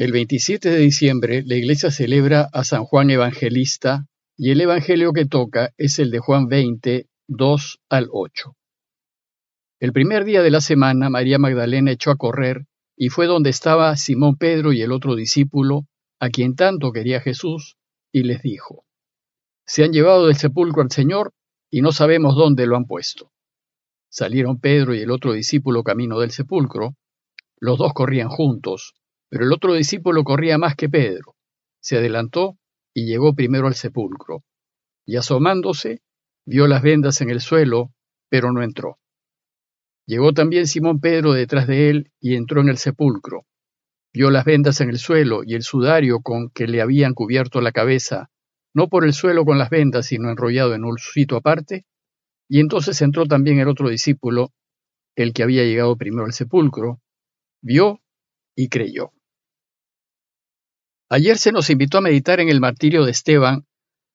El 27 de diciembre la iglesia celebra a San Juan Evangelista y el evangelio que toca es el de Juan 20, 2 al 8. El primer día de la semana María Magdalena echó a correr y fue donde estaba Simón Pedro y el otro discípulo, a quien tanto quería Jesús, y les dijo, Se han llevado del sepulcro al Señor y no sabemos dónde lo han puesto. Salieron Pedro y el otro discípulo camino del sepulcro, los dos corrían juntos, pero el otro discípulo corría más que Pedro. Se adelantó y llegó primero al sepulcro. Y asomándose, vio las vendas en el suelo, pero no entró. Llegó también Simón Pedro detrás de él y entró en el sepulcro. Vio las vendas en el suelo y el sudario con que le habían cubierto la cabeza, no por el suelo con las vendas, sino enrollado en un sitio aparte. Y entonces entró también el otro discípulo, el que había llegado primero al sepulcro, vio y creyó. Ayer se nos invitó a meditar en el martirio de Esteban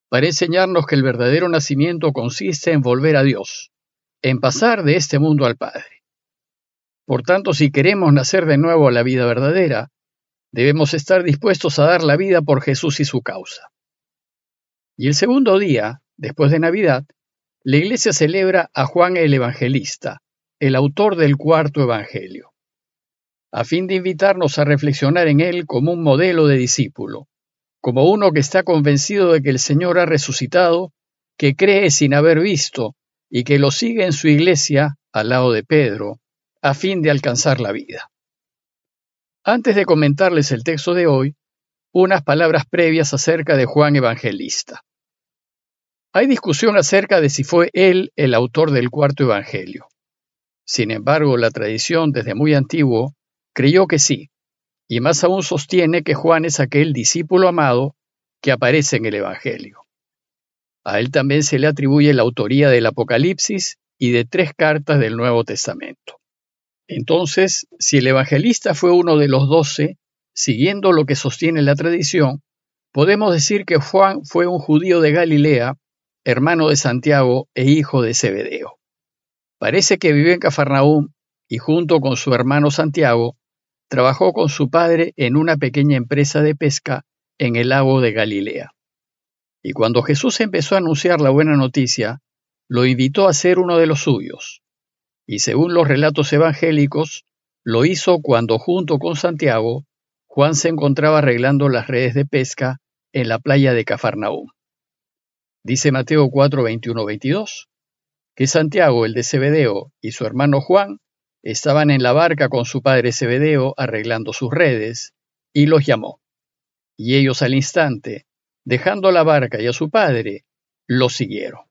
para enseñarnos que el verdadero nacimiento consiste en volver a Dios, en pasar de este mundo al Padre. Por tanto, si queremos nacer de nuevo a la vida verdadera, debemos estar dispuestos a dar la vida por Jesús y su causa. Y el segundo día, después de Navidad, la Iglesia celebra a Juan el Evangelista, el autor del cuarto Evangelio a fin de invitarnos a reflexionar en él como un modelo de discípulo, como uno que está convencido de que el Señor ha resucitado, que cree sin haber visto y que lo sigue en su iglesia al lado de Pedro, a fin de alcanzar la vida. Antes de comentarles el texto de hoy, unas palabras previas acerca de Juan Evangelista. Hay discusión acerca de si fue él el autor del cuarto Evangelio. Sin embargo, la tradición desde muy antiguo creyó que sí, y más aún sostiene que Juan es aquel discípulo amado que aparece en el Evangelio. A él también se le atribuye la autoría del Apocalipsis y de tres cartas del Nuevo Testamento. Entonces, si el evangelista fue uno de los doce, siguiendo lo que sostiene la tradición, podemos decir que Juan fue un judío de Galilea, hermano de Santiago e hijo de Zebedeo. Parece que vivió en Cafarnaúm y junto con su hermano Santiago Trabajó con su padre en una pequeña empresa de pesca en el lago de Galilea. Y cuando Jesús empezó a anunciar la buena noticia, lo invitó a ser uno de los suyos. Y según los relatos evangélicos, lo hizo cuando junto con Santiago, Juan se encontraba arreglando las redes de pesca en la playa de Cafarnaúm. Dice Mateo 4, 21, 22, que Santiago, el de Zebedeo, y su hermano Juan Estaban en la barca con su padre Zebedeo arreglando sus redes, y los llamó. Y ellos al instante, dejando la barca y a su padre, lo siguieron.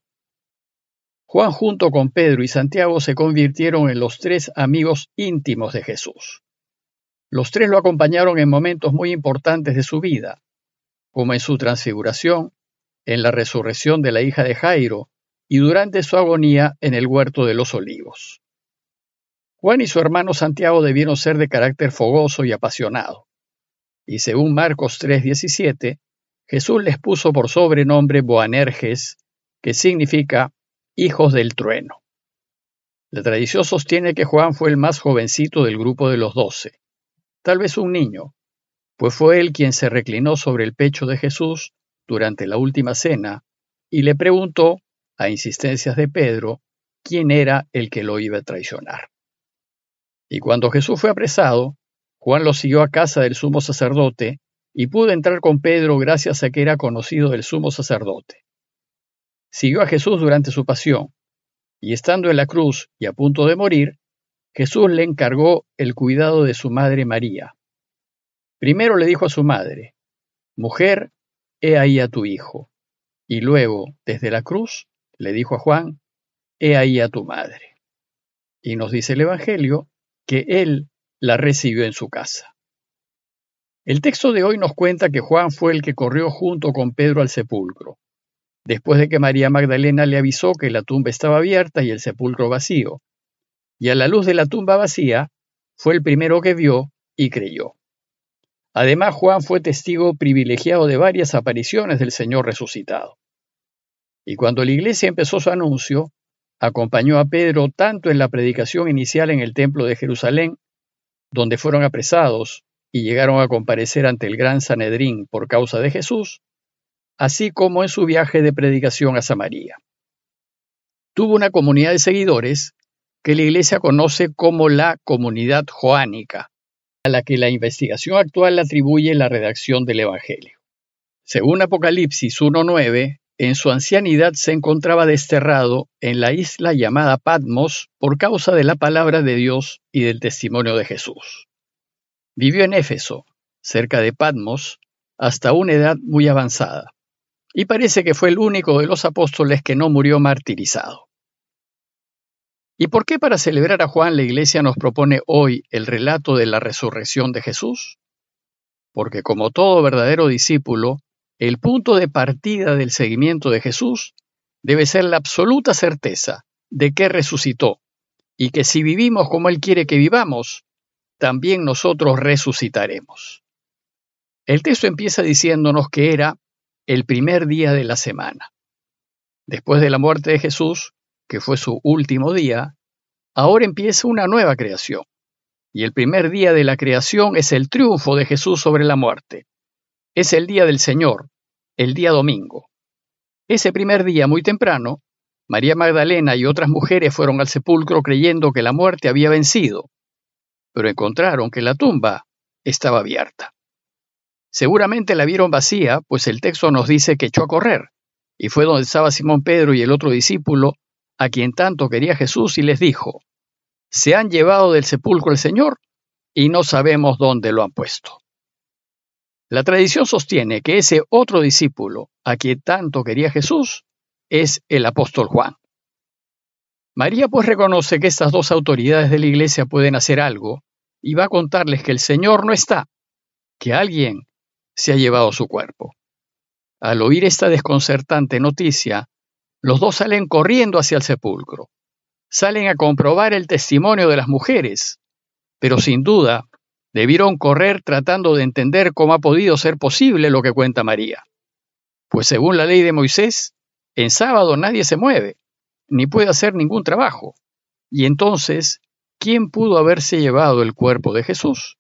Juan junto con Pedro y Santiago se convirtieron en los tres amigos íntimos de Jesús. Los tres lo acompañaron en momentos muy importantes de su vida, como en su transfiguración, en la resurrección de la hija de Jairo y durante su agonía en el huerto de los olivos. Juan y su hermano Santiago debieron ser de carácter fogoso y apasionado. Y según Marcos 3:17, Jesús les puso por sobrenombre Boanerges, que significa hijos del trueno. La tradición sostiene que Juan fue el más jovencito del grupo de los doce, tal vez un niño, pues fue él quien se reclinó sobre el pecho de Jesús durante la última cena y le preguntó, a insistencias de Pedro, quién era el que lo iba a traicionar. Y cuando Jesús fue apresado, Juan lo siguió a casa del sumo sacerdote y pudo entrar con Pedro gracias a que era conocido del sumo sacerdote. Siguió a Jesús durante su pasión, y estando en la cruz y a punto de morir, Jesús le encargó el cuidado de su madre María. Primero le dijo a su madre, Mujer, he ahí a tu hijo. Y luego, desde la cruz, le dijo a Juan, He ahí a tu madre. Y nos dice el Evangelio que él la recibió en su casa. El texto de hoy nos cuenta que Juan fue el que corrió junto con Pedro al sepulcro, después de que María Magdalena le avisó que la tumba estaba abierta y el sepulcro vacío, y a la luz de la tumba vacía, fue el primero que vio y creyó. Además, Juan fue testigo privilegiado de varias apariciones del Señor resucitado. Y cuando la iglesia empezó su anuncio, acompañó a Pedro tanto en la predicación inicial en el templo de Jerusalén, donde fueron apresados, y llegaron a comparecer ante el gran Sanedrín por causa de Jesús, así como en su viaje de predicación a Samaria. Tuvo una comunidad de seguidores que la Iglesia conoce como la comunidad joánica, a la que la investigación actual atribuye la redacción del Evangelio. Según Apocalipsis 1.9, en su ancianidad se encontraba desterrado en la isla llamada Patmos por causa de la palabra de Dios y del testimonio de Jesús. Vivió en Éfeso, cerca de Patmos, hasta una edad muy avanzada, y parece que fue el único de los apóstoles que no murió martirizado. ¿Y por qué para celebrar a Juan la Iglesia nos propone hoy el relato de la resurrección de Jesús? Porque como todo verdadero discípulo, el punto de partida del seguimiento de Jesús debe ser la absoluta certeza de que resucitó y que si vivimos como Él quiere que vivamos, también nosotros resucitaremos. El texto empieza diciéndonos que era el primer día de la semana. Después de la muerte de Jesús, que fue su último día, ahora empieza una nueva creación. Y el primer día de la creación es el triunfo de Jesús sobre la muerte. Es el día del Señor, el día domingo. Ese primer día, muy temprano, María Magdalena y otras mujeres fueron al sepulcro creyendo que la muerte había vencido, pero encontraron que la tumba estaba abierta. Seguramente la vieron vacía, pues el texto nos dice que echó a correr, y fue donde estaba Simón Pedro y el otro discípulo, a quien tanto quería Jesús, y les dijo, Se han llevado del sepulcro el Señor, y no sabemos dónde lo han puesto. La tradición sostiene que ese otro discípulo, a quien tanto quería Jesús, es el apóstol Juan. María pues reconoce que estas dos autoridades de la iglesia pueden hacer algo y va a contarles que el Señor no está, que alguien se ha llevado su cuerpo. Al oír esta desconcertante noticia, los dos salen corriendo hacia el sepulcro. Salen a comprobar el testimonio de las mujeres, pero sin duda debieron correr tratando de entender cómo ha podido ser posible lo que cuenta María. Pues según la ley de Moisés, en sábado nadie se mueve, ni puede hacer ningún trabajo. Y entonces, ¿quién pudo haberse llevado el cuerpo de Jesús?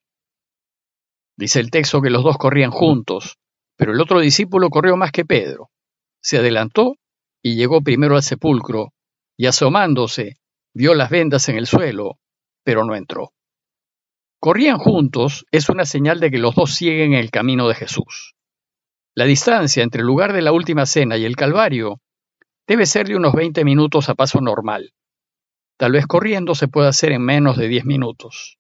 Dice el texto que los dos corrían juntos, pero el otro discípulo corrió más que Pedro. Se adelantó y llegó primero al sepulcro, y asomándose, vio las vendas en el suelo, pero no entró. Corrían juntos es una señal de que los dos siguen el camino de Jesús. La distancia entre el lugar de la última cena y el Calvario debe ser de unos 20 minutos a paso normal. Tal vez corriendo se pueda hacer en menos de 10 minutos.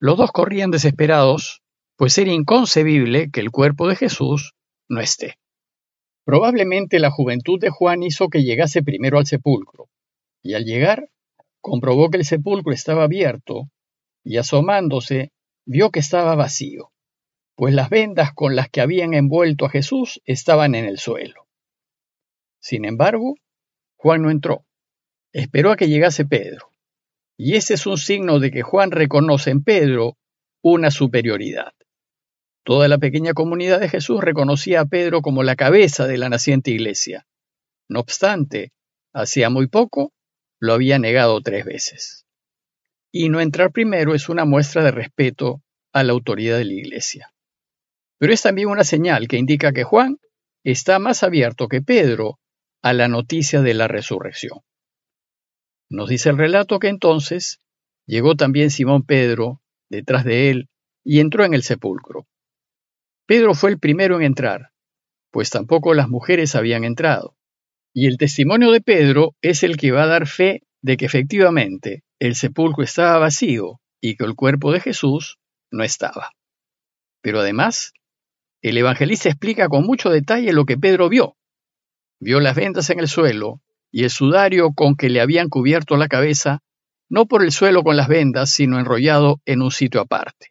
Los dos corrían desesperados, pues era inconcebible que el cuerpo de Jesús no esté. Probablemente la juventud de Juan hizo que llegase primero al sepulcro, y al llegar comprobó que el sepulcro estaba abierto, y asomándose vio que estaba vacío, pues las vendas con las que habían envuelto a Jesús estaban en el suelo. Sin embargo, Juan no entró, esperó a que llegase Pedro, y ese es un signo de que Juan reconoce en Pedro una superioridad. Toda la pequeña comunidad de Jesús reconocía a Pedro como la cabeza de la naciente iglesia. No obstante, hacía muy poco lo había negado tres veces. Y no entrar primero es una muestra de respeto a la autoridad de la iglesia. Pero es también una señal que indica que Juan está más abierto que Pedro a la noticia de la resurrección. Nos dice el relato que entonces llegó también Simón Pedro detrás de él y entró en el sepulcro. Pedro fue el primero en entrar, pues tampoco las mujeres habían entrado. Y el testimonio de Pedro es el que va a dar fe de que efectivamente el sepulcro estaba vacío y que el cuerpo de Jesús no estaba. Pero además, el evangelista explica con mucho detalle lo que Pedro vio. Vio las vendas en el suelo y el sudario con que le habían cubierto la cabeza, no por el suelo con las vendas, sino enrollado en un sitio aparte.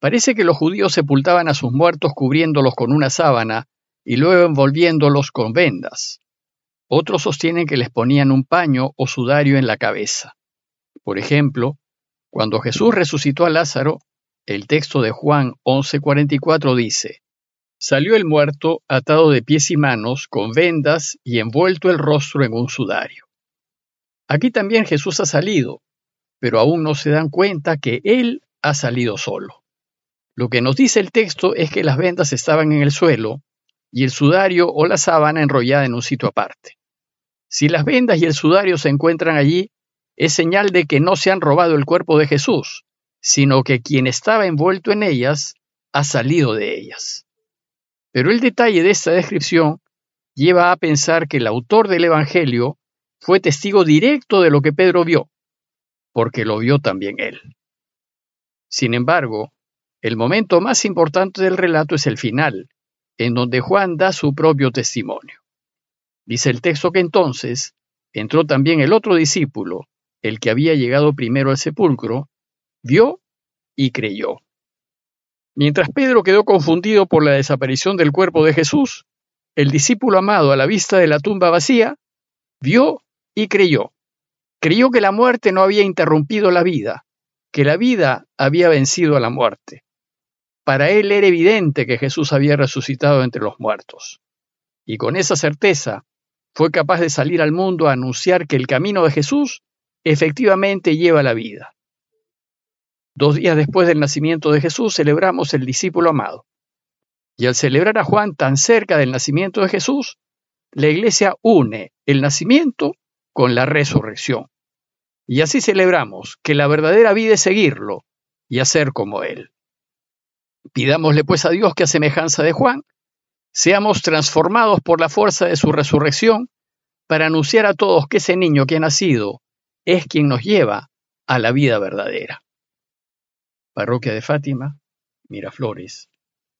Parece que los judíos sepultaban a sus muertos cubriéndolos con una sábana y luego envolviéndolos con vendas. Otros sostienen que les ponían un paño o sudario en la cabeza. Por ejemplo, cuando Jesús resucitó a Lázaro, el texto de Juan 11:44 dice, Salió el muerto atado de pies y manos, con vendas y envuelto el rostro en un sudario. Aquí también Jesús ha salido, pero aún no se dan cuenta que Él ha salido solo. Lo que nos dice el texto es que las vendas estaban en el suelo y el sudario o la sábana enrollada en un sitio aparte. Si las vendas y el sudario se encuentran allí, es señal de que no se han robado el cuerpo de Jesús, sino que quien estaba envuelto en ellas ha salido de ellas. Pero el detalle de esta descripción lleva a pensar que el autor del Evangelio fue testigo directo de lo que Pedro vio, porque lo vio también él. Sin embargo, el momento más importante del relato es el final, en donde Juan da su propio testimonio. Dice el texto que entonces entró también el otro discípulo, el que había llegado primero al sepulcro, vio y creyó. Mientras Pedro quedó confundido por la desaparición del cuerpo de Jesús, el discípulo amado a la vista de la tumba vacía, vio y creyó. Creyó que la muerte no había interrumpido la vida, que la vida había vencido a la muerte. Para él era evidente que Jesús había resucitado entre los muertos. Y con esa certeza fue capaz de salir al mundo a anunciar que el camino de Jesús efectivamente lleva la vida. Dos días después del nacimiento de Jesús celebramos el discípulo amado. Y al celebrar a Juan tan cerca del nacimiento de Jesús, la iglesia une el nacimiento con la resurrección. Y así celebramos que la verdadera vida es seguirlo y hacer como Él. Pidámosle pues a Dios que a semejanza de Juan, seamos transformados por la fuerza de su resurrección para anunciar a todos que ese niño que ha nacido es quien nos lleva a la vida verdadera. Parroquia de Fátima, Miraflores,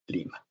Lima.